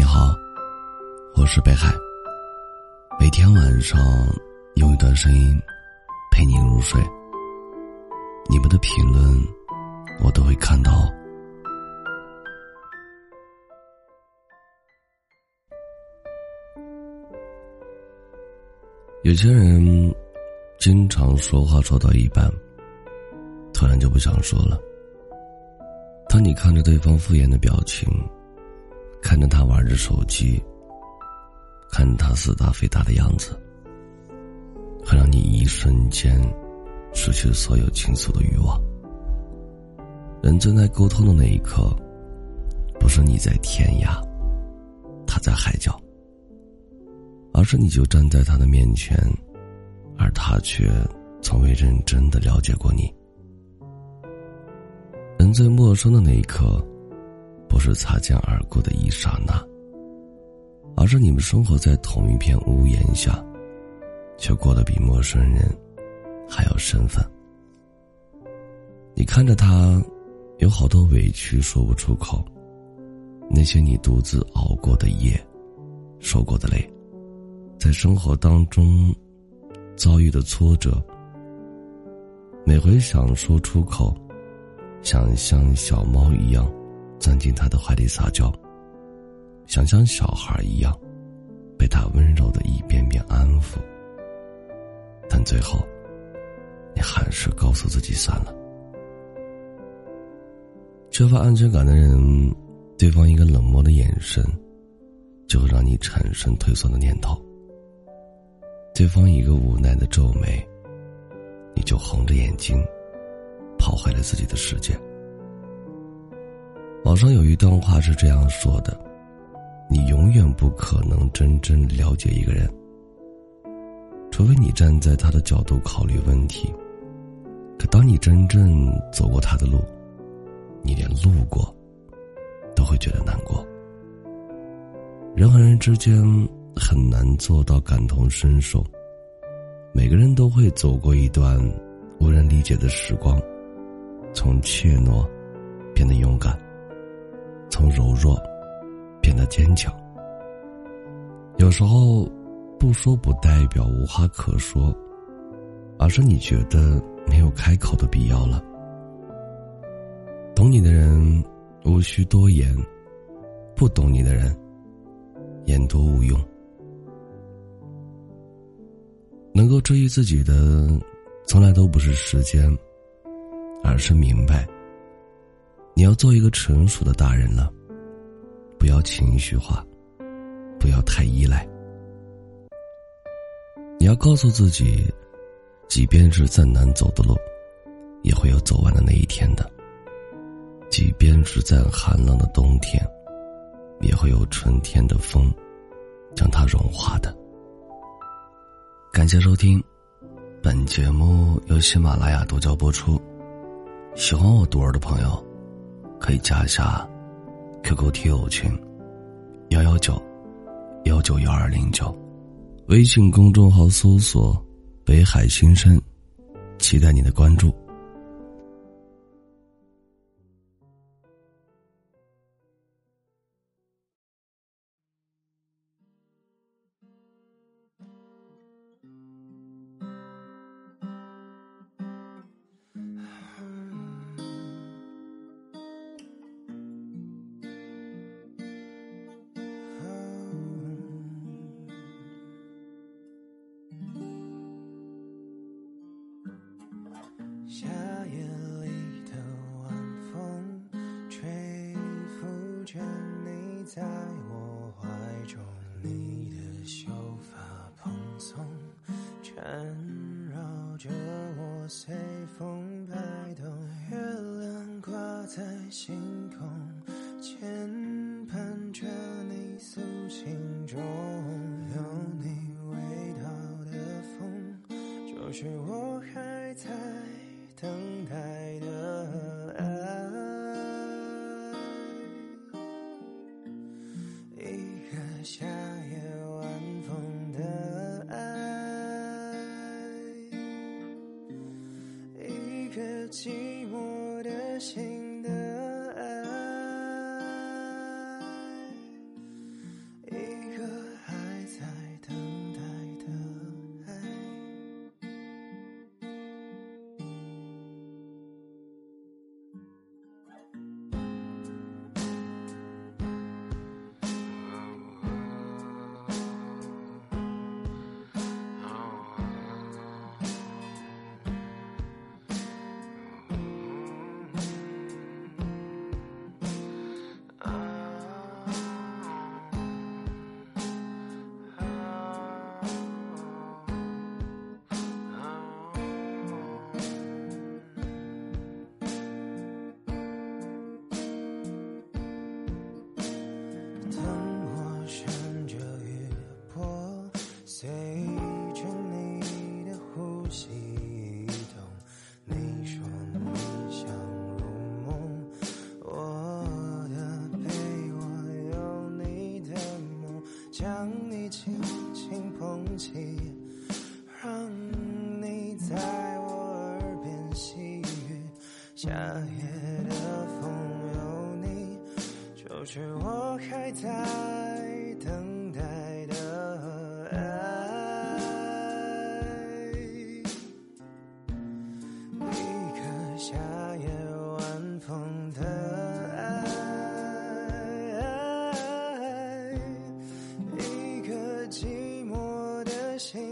你好，我是北海。每天晚上用一段声音陪你入睡。你们的评论我都会看到。有些人经常说话说到一半，突然就不想说了。当你看着对方敷衍的表情。看着他玩着手机，看他似大非大的样子，会让你一瞬间失去所有倾诉的欲望。人正在沟通的那一刻，不是你在天涯，他在海角，而是你就站在他的面前，而他却从未认真的了解过你。人最陌生的那一刻。不是擦肩而过的一刹那，而是你们生活在同一片屋檐下，却过得比陌生人还要生分。你看着他，有好多委屈说不出口，那些你独自熬过的夜，受过的累，在生活当中遭遇的挫折，每回想说出口，想像小猫一样。钻进他的怀里撒娇，想像小孩一样，被他温柔的一遍遍安抚。但最后，你还是告诉自己算了。缺乏安全感的人，对方一个冷漠的眼神，就会让你产生退缩的念头；对方一个无奈的皱眉，你就红着眼睛，跑回了自己的世界。网上有一段话是这样说的：“你永远不可能真正了解一个人，除非你站在他的角度考虑问题。可当你真正走过他的路，你连路过都会觉得难过。人和人之间很难做到感同身受，每个人都会走过一段无人理解的时光，从怯懦变得勇敢。”从柔弱变得坚强，有时候不说不代表无话可说，而是你觉得没有开口的必要了。懂你的人无需多言，不懂你的人言多无用。能够治愈自己的，从来都不是时间，而是明白。你要做一个成熟的大人了，不要情绪化，不要太依赖。你要告诉自己，即便是再难走的路，也会有走完的那一天的；即便是再寒冷的冬天，也会有春天的风将它融化的。感谢收听，本节目由喜马拉雅独家播出。喜欢我独儿的朋友。可以加一下 QQ 听友群幺幺九幺九幺二零九，微信公众号搜索“北海新生”，期待你的关注。随风摆动。月亮挂在星空，牵绊着你诉心中，有你味道的风，就是我还在。等待寂寞的心。夏夜的风有你就是我还在等待的爱一个夏夜晚风的爱一个寂寞的心。